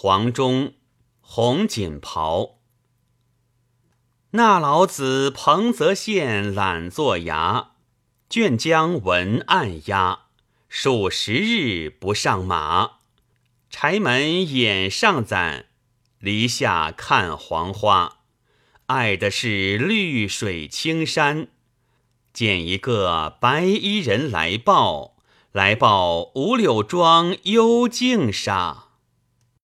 黄忠红锦袍。那老子彭泽县懒做牙卷江文案压数十日不上马。柴门掩上攒篱下看黄花爱的是绿水青山。见一个白衣人来报来报五柳庄幽静傻